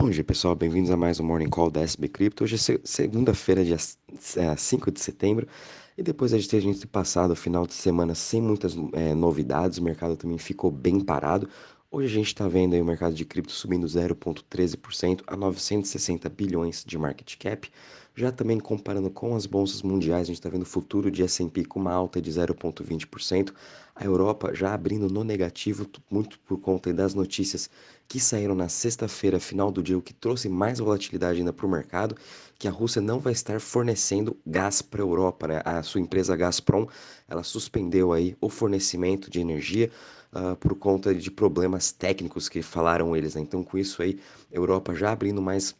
Bom dia pessoal, bem-vindos a mais um Morning Call da SB Crypto. Hoje é segunda-feira, dia 5 é, de setembro, e depois de ter a gente passado o final de semana sem muitas é, novidades, o mercado também ficou bem parado. Hoje a gente está vendo aí o mercado de cripto subindo 0,13% a 960 bilhões de market cap. Já também comparando com as bolsas mundiais, a gente está vendo o futuro de S&P com uma alta de 0,20%. A Europa já abrindo no negativo, muito por conta das notícias que saíram na sexta-feira, final do dia, o que trouxe mais volatilidade ainda para o mercado, que a Rússia não vai estar fornecendo gás para a Europa. Né? A sua empresa Gazprom, ela suspendeu aí o fornecimento de energia uh, por conta de problemas técnicos que falaram eles. Né? Então, com isso aí, Europa já abrindo mais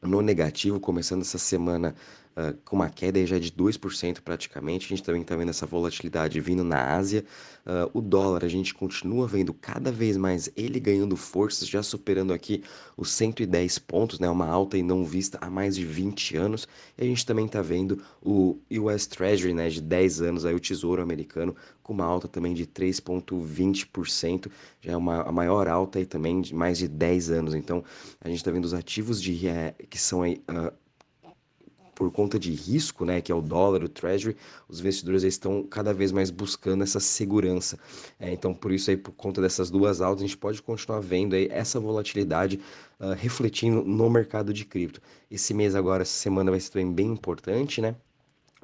no negativo, começando essa semana uh, com uma queda já de 2% praticamente. A gente também está vendo essa volatilidade vindo na Ásia. Uh, o dólar, a gente continua vendo cada vez mais ele ganhando forças, já superando aqui os 110 pontos, né? uma alta e não vista há mais de 20 anos. E a gente também está vendo o US Treasury né, de 10 anos, aí, o Tesouro Americano, com uma alta também de 3,20%, já é uma, a maior alta aí também de mais de 10 anos. Então, a gente está vendo os ativos de, é, que são aí, uh, por conta de risco, né, que é o dólar, o treasury, os investidores estão cada vez mais buscando essa segurança. É, então, por isso aí, por conta dessas duas altas, a gente pode continuar vendo aí essa volatilidade uh, refletindo no mercado de cripto. Esse mês agora, essa semana vai ser também bem importante, né?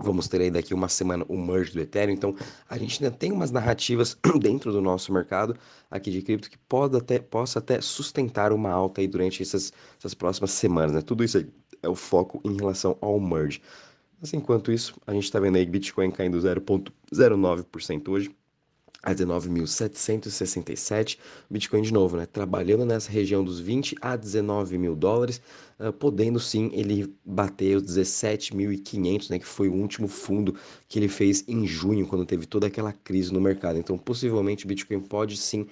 Vamos ter aí daqui uma semana o merge do Ethereum. Então, a gente ainda tem umas narrativas dentro do nosso mercado aqui de cripto que pode até, possa até sustentar uma alta aí durante essas, essas próximas semanas. Né? Tudo isso aí é o foco em relação ao merge. Mas enquanto isso, a gente está vendo aí Bitcoin caindo 0,09% hoje a 19.767. Bitcoin de novo, né? Trabalhando nessa região dos 20 a 19 mil dólares, uh, podendo sim ele bater os 17.500, né? Que foi o último fundo que ele fez em junho, quando teve toda aquela crise no mercado. Então, possivelmente, Bitcoin pode sim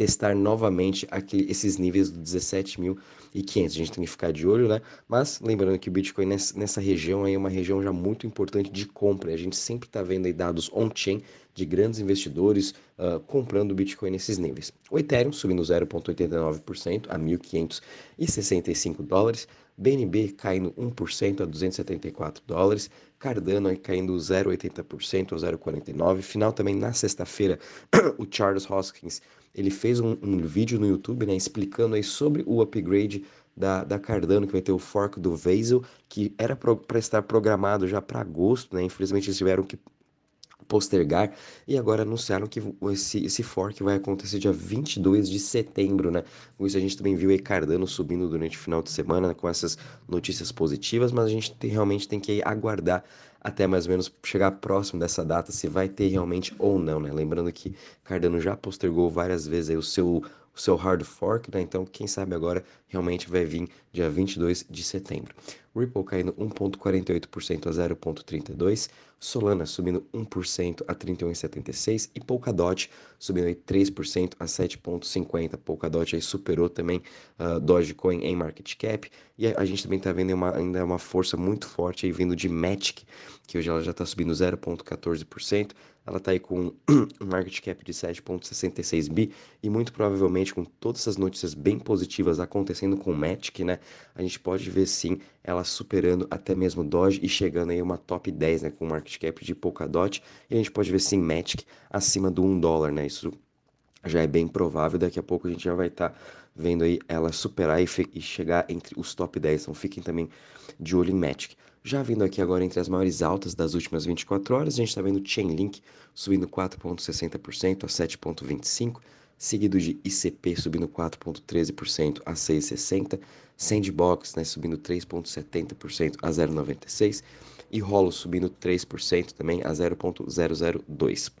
testar novamente aqui, esses níveis do 17.500. A gente tem que ficar de olho, né? Mas lembrando que o Bitcoin nessa, região é uma região já muito importante de compra. A gente sempre está vendo aí dados on-chain de grandes investidores uh, comprando Bitcoin nesses níveis. O Ethereum subindo 0,89% a 1.565 dólares. BNB caindo 1% a 274 dólares, Cardano aí caindo 0,80% a 0,49. Final também na sexta-feira, o Charles Hoskins ele fez um, um, vídeo no YouTube né, explicando aí sobre o upgrade da, da Cardano, que vai ter o fork do Vasil, que era para estar programado já para agosto, né? Infelizmente eles tiveram que postergar e agora anunciaram que esse, esse fork vai acontecer dia 22 de setembro, né? Com isso a gente também viu aí Cardano subindo durante o final de semana com essas notícias positivas, mas a gente tem, realmente tem que aguardar até mais ou menos chegar próximo dessa data se vai ter realmente ou não, né? Lembrando que Cardano já postergou várias vezes aí o seu o seu hard fork, né? Então, quem sabe agora realmente vai vir dia 22 de setembro. Ripple caindo 1,48% a 0,32%, Solana subindo 1% a 31,76% e Polkadot subindo aí 3% a 7,50%. Polkadot aí superou também uh, Dogecoin em market cap e a, gente também está vendo uma, ainda uma força muito forte aí vindo de Matic, que hoje ela já está subindo 0,14%, ela está aí com um market cap de 7,66 bi e muito provavelmente com todas essas notícias bem positivas acontecendo com o Matic, né? A gente pode ver sim ela superando até mesmo Doge e chegando aí uma top 10, né? Com market cap de Polkadot e a gente pode ver sim Matic acima do 1 dólar, né? Isso já é bem provável, daqui a pouco a gente já vai estar tá vendo aí ela superar e, e, chegar entre os top 10, então fiquem também de olho em Matic. Já vindo aqui agora entre as maiores altas das últimas 24 horas, a gente está vendo Chainlink subindo 4,60% a 7,25%, seguido de ICP subindo 4,13% a 6,60%, Sandbox né, subindo 3,70% a 0,96% e Rolo subindo 3% também a 0,002%.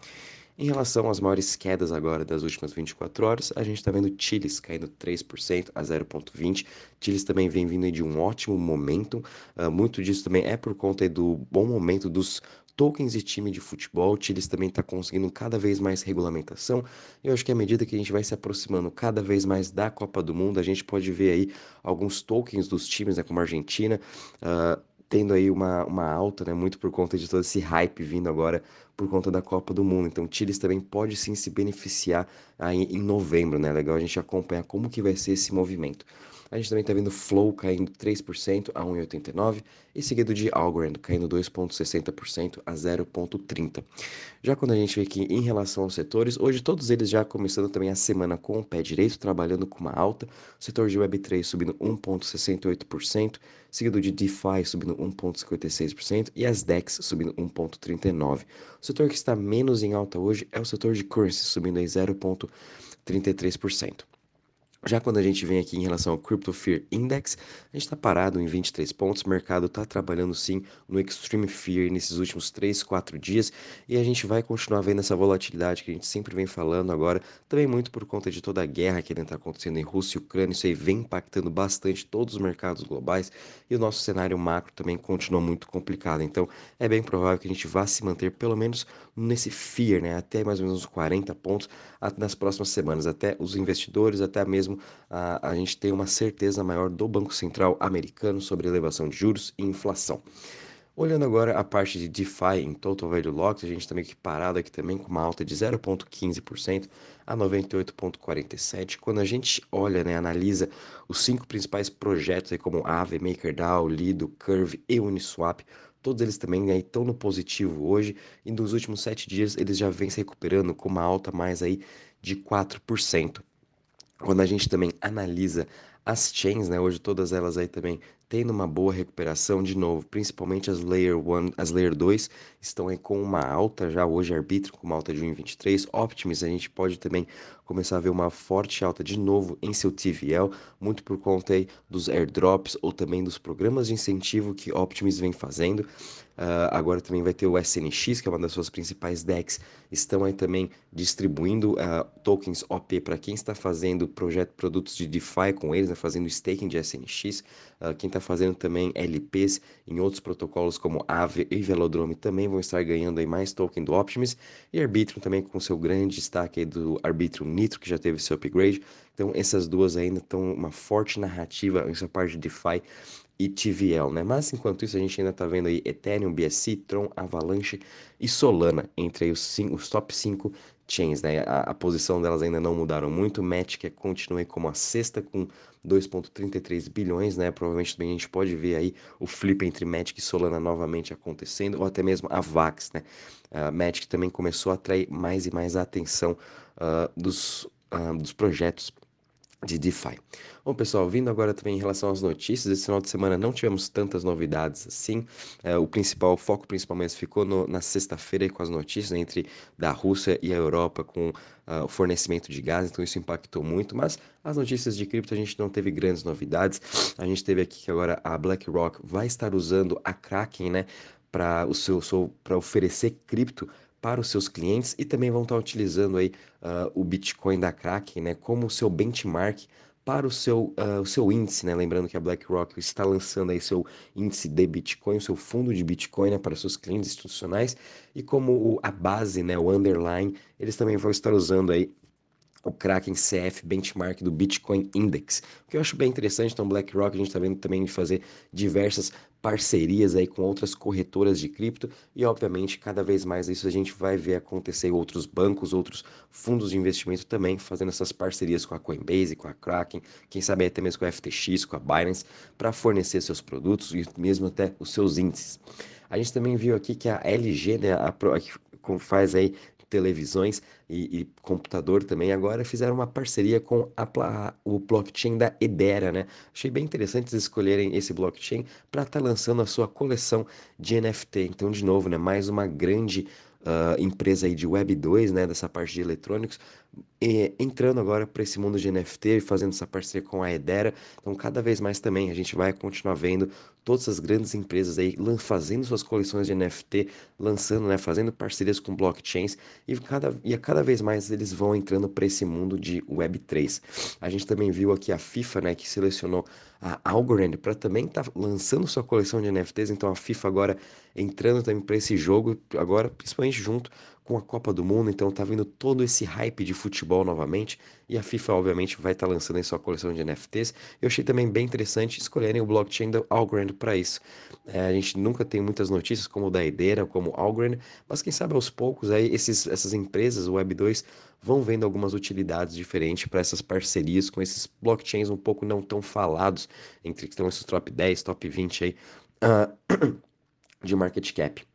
Em relação às maiores quedas agora das últimas 24 horas, a gente está vendo Chiles caindo 3% a 0,20. Chiles também vem vindo de um ótimo momento. Uh, muito disso também é por conta do bom momento dos tokens e time de futebol. O Chiles também está conseguindo cada vez mais regulamentação. Eu acho que à medida que a gente vai se aproximando cada vez mais da Copa do Mundo, a gente pode ver aí alguns tokens dos times, né, como a Argentina, uh, tendo aí uma, uma alta, né, muito por conta de todo esse hype vindo agora por conta da Copa do Mundo. Então, Chiles também pode sim se beneficiar aí em novembro, né? Legal a gente acompanhar como que vai ser esse movimento. A gente também está vendo Flow caindo 3% a 1,89 e seguido de Algorand caindo 2,60% a 0,30. Já quando a gente vê aqui em relação aos setores, hoje todos eles já começando também a semana com o pé direito, trabalhando com uma alta. O setor de Web3 subindo 1,68%, seguido de DeFi subindo 1,56% e as DEX subindo 1,39%. O setor que está menos em alta hoje é o setor de currency, subindo em 0,33%. Já quando a gente vem aqui em relação ao Crypto Fear Index, a gente está parado em 23 pontos. O mercado está trabalhando sim no Extreme Fear nesses últimos 3, 4 dias e a gente vai continuar vendo essa volatilidade que a gente sempre vem falando agora, também muito por conta de toda a guerra que está acontecendo em Rússia e Ucrânia. Isso aí vem impactando bastante todos os mercados globais e o nosso cenário macro também continua muito complicado. Então é bem provável que a gente vá se manter pelo menos nesse fear, né, até mais ou menos uns 40 pontos nas próximas semanas, até os investidores, até mesmo mesmo a, a gente tem uma certeza maior do Banco Central americano sobre elevação de juros e inflação. Olhando agora a parte de DeFi em Total Value Locked, a gente também aqui parado aqui também com uma alta de 0,15% a 98,47%. Quando a gente olha, né, analisa os cinco principais projetos aí como Aave, MakerDAO, Lido, Curve e Uniswap, todos eles também né, estão no positivo hoje e nos últimos sete dias eles já vêm se recuperando com uma alta mais aí de 4%. Quando a gente também analisa as chains, né, hoje todas elas aí também tendo uma boa recuperação de novo, principalmente as Layer 1, as Layer 2 estão aí com uma alta já hoje arbítrio com uma alta de 1.23. Optimus a gente pode também começar a ver uma forte alta de novo em seu TVL, muito por conta aí dos airdrops ou também dos programas de incentivo que Optimus vem fazendo. Uh, agora também vai ter o SNX, que é uma das suas principais decks, estão aí também distribuindo uh, tokens OP para quem está fazendo projeto produtos de DeFi com eles, né, fazendo staking de SNX. Uh, quem está fazendo também LPs em outros protocolos como Aave e Velodrome também vão estar ganhando aí mais token do Optimus. E Arbitrum também com seu grande destaque aí do Arbitrum Nitro, que já teve seu upgrade. Então essas duas ainda estão uma forte narrativa sua parte de DeFi e TVL, né? Mas enquanto isso a gente ainda está vendo aí Ethereum, BSC, Tron, Avalanche e Solana entre os, cinco, os top 5 chains, né? A, a, posição delas ainda não mudaram muito. Matic continua como a sexta com 2.33 bilhões, né? Provavelmente também a gente pode ver aí o flip entre Matic e Solana novamente acontecendo, ou até mesmo a Vax, né? A Matic também começou a atrair mais e mais a atenção uh, dos, uh, dos projetos de DeFi. Bom, pessoal, vindo agora também em relação às notícias, esse final de semana não tivemos tantas novidades assim. É, o principal, o foco principalmente ficou no, na sexta-feira com as notícias né, entre da Rússia e a Europa com uh, o fornecimento de gás, então isso impactou muito, mas as notícias de cripto a gente não teve grandes novidades. A gente teve aqui que agora a BlackRock vai estar usando a Kraken, né, para o seu, seu para oferecer cripto para os seus clientes e também vão estar utilizando aí uh, o Bitcoin da Kraken, né, como seu benchmark para o seu, uh, o seu índice, né? Lembrando que a BlackRock está lançando aí seu índice de Bitcoin, o seu fundo de Bitcoin né, para seus clientes institucionais e como o, a base, né, o underline, eles também vão estar usando aí o Kraken CF Benchmark do Bitcoin Index, o que eu acho bem interessante. Então, BlackRock a gente está vendo também de fazer diversas parcerias aí com outras corretoras de cripto e, obviamente, cada vez mais isso a gente vai ver acontecer outros bancos, outros fundos de investimento também fazendo essas parcerias com a Coinbase, com a Kraken, quem sabe até mesmo com a FTX, com a Binance, para fornecer seus produtos e mesmo até os seus índices. A gente também viu aqui que a LG, né, a, a, faz aí televisões e, e, computador também, agora fizeram uma parceria com a, o blockchain da Edera, né? Achei bem interessante eles escolherem esse blockchain para estar tá lançando a sua coleção de NFT. Então, de novo, né, mais uma grande uh, empresa aí de Web 2, né, dessa parte de eletrônicos, e entrando agora para esse mundo de NFT e fazendo essa parceria com a Edera. Então, cada vez mais também a gente vai continuar vendo todas as grandes empresas aí fazendo suas coleções de NFT, lançando, né, fazendo parcerias com blockchains e cada, e a cada vez mais eles vão entrando para esse mundo de Web3. A gente também viu aqui a FIFA, né, que selecionou a Algorand para também estar tá lançando sua coleção de NFTs, então a FIFA agora entrando também para esse jogo, agora principalmente junto com a Copa do Mundo, então tá vindo todo esse hype de futebol novamente, e a FIFA obviamente vai estar tá lançando aí sua coleção de NFTs. Eu achei também bem interessante escolherem o blockchain da Algorand para isso. É, a gente nunca tem muitas notícias como o da Ideira, como Algorand, mas quem sabe aos poucos aí esses, essas empresas, o Web2, vão vendo algumas utilidades diferentes para essas parcerias com esses blockchains um pouco não tão falados, entre que estão esses top 10, top 20 aí uh, de market cap.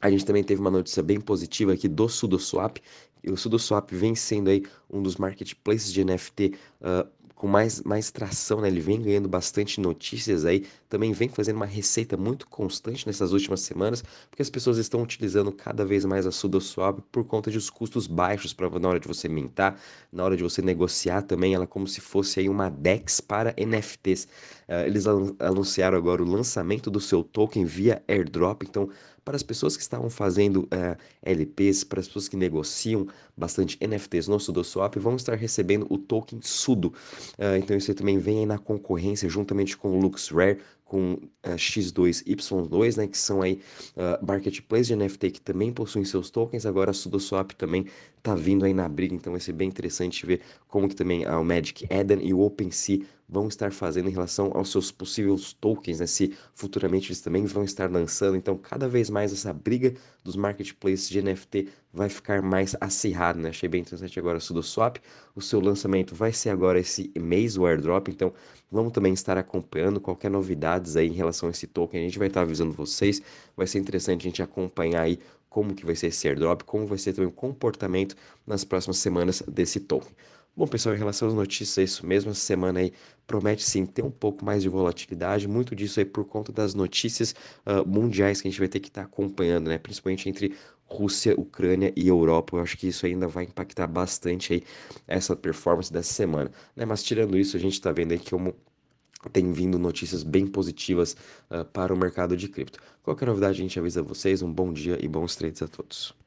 A gente também teve uma notícia bem positiva aqui do SudoSwap. O SudoSwap vem sendo aí um dos marketplaces de NFT uh, com mais, mais tração, né? Ele vem ganhando bastante notícias aí, também vem fazendo uma receita muito constante nessas últimas semanas, porque as pessoas estão utilizando cada vez mais a SudoSwap por conta de os custos baixos para na hora de você mintar, na hora de você negociar também, ela como se fosse aí uma DEX para NFTs. Uh, ah, eles anunciaram agora o lançamento do seu token via airdrop, então para as pessoas que estavam fazendo uh, eh, LPs, para as pessoas que negociam bastante NFTs no SudoSwap, vão estar recebendo o token Sudo. Uh, então isso também vem aí na concorrência juntamente com o LuxRare, com uh, X2Y2, né, que são aí uh, marketplace de NFT que também possuem seus tokens. Agora a SudoSwap também tá vindo aí na briga, então vai ser bem interessante ver como que também a Magic Eden e o OpenSea vão estar fazendo em relação aos seus possíveis tokens, né? Se futuramente eles também vão estar lançando. Então, cada vez mais essa briga dos marketplaces de NFT vai ficar mais acirrada, né? Achei bem interessante agora o SudoSwap. O seu lançamento vai ser agora esse mês, o airdrop. Então, vamos também estar acompanhando qualquer novidades aí em relação a esse token. A gente vai estar avisando vocês. Vai ser interessante a gente acompanhar aí como que vai ser esse airdrop, como vai ser também o comportamento nas próximas semanas desse token. Bom, pessoal, em relação às notícias, é isso mesmo. Essa semana aí promete sim ter um pouco mais de volatilidade, muito disso aí por conta das notícias uh, mundiais que a gente vai ter que estar tá acompanhando, né? Principalmente entre Rússia, Ucrânia e Europa. Eu acho que isso ainda vai impactar bastante aí essa performance dessa semana, né? Mas tirando isso, a gente está vendo aí que tem vindo notícias bem positivas uh, para o mercado de cripto. Qualquer novidade a gente avisa vocês. Um bom dia e bons trades a todos.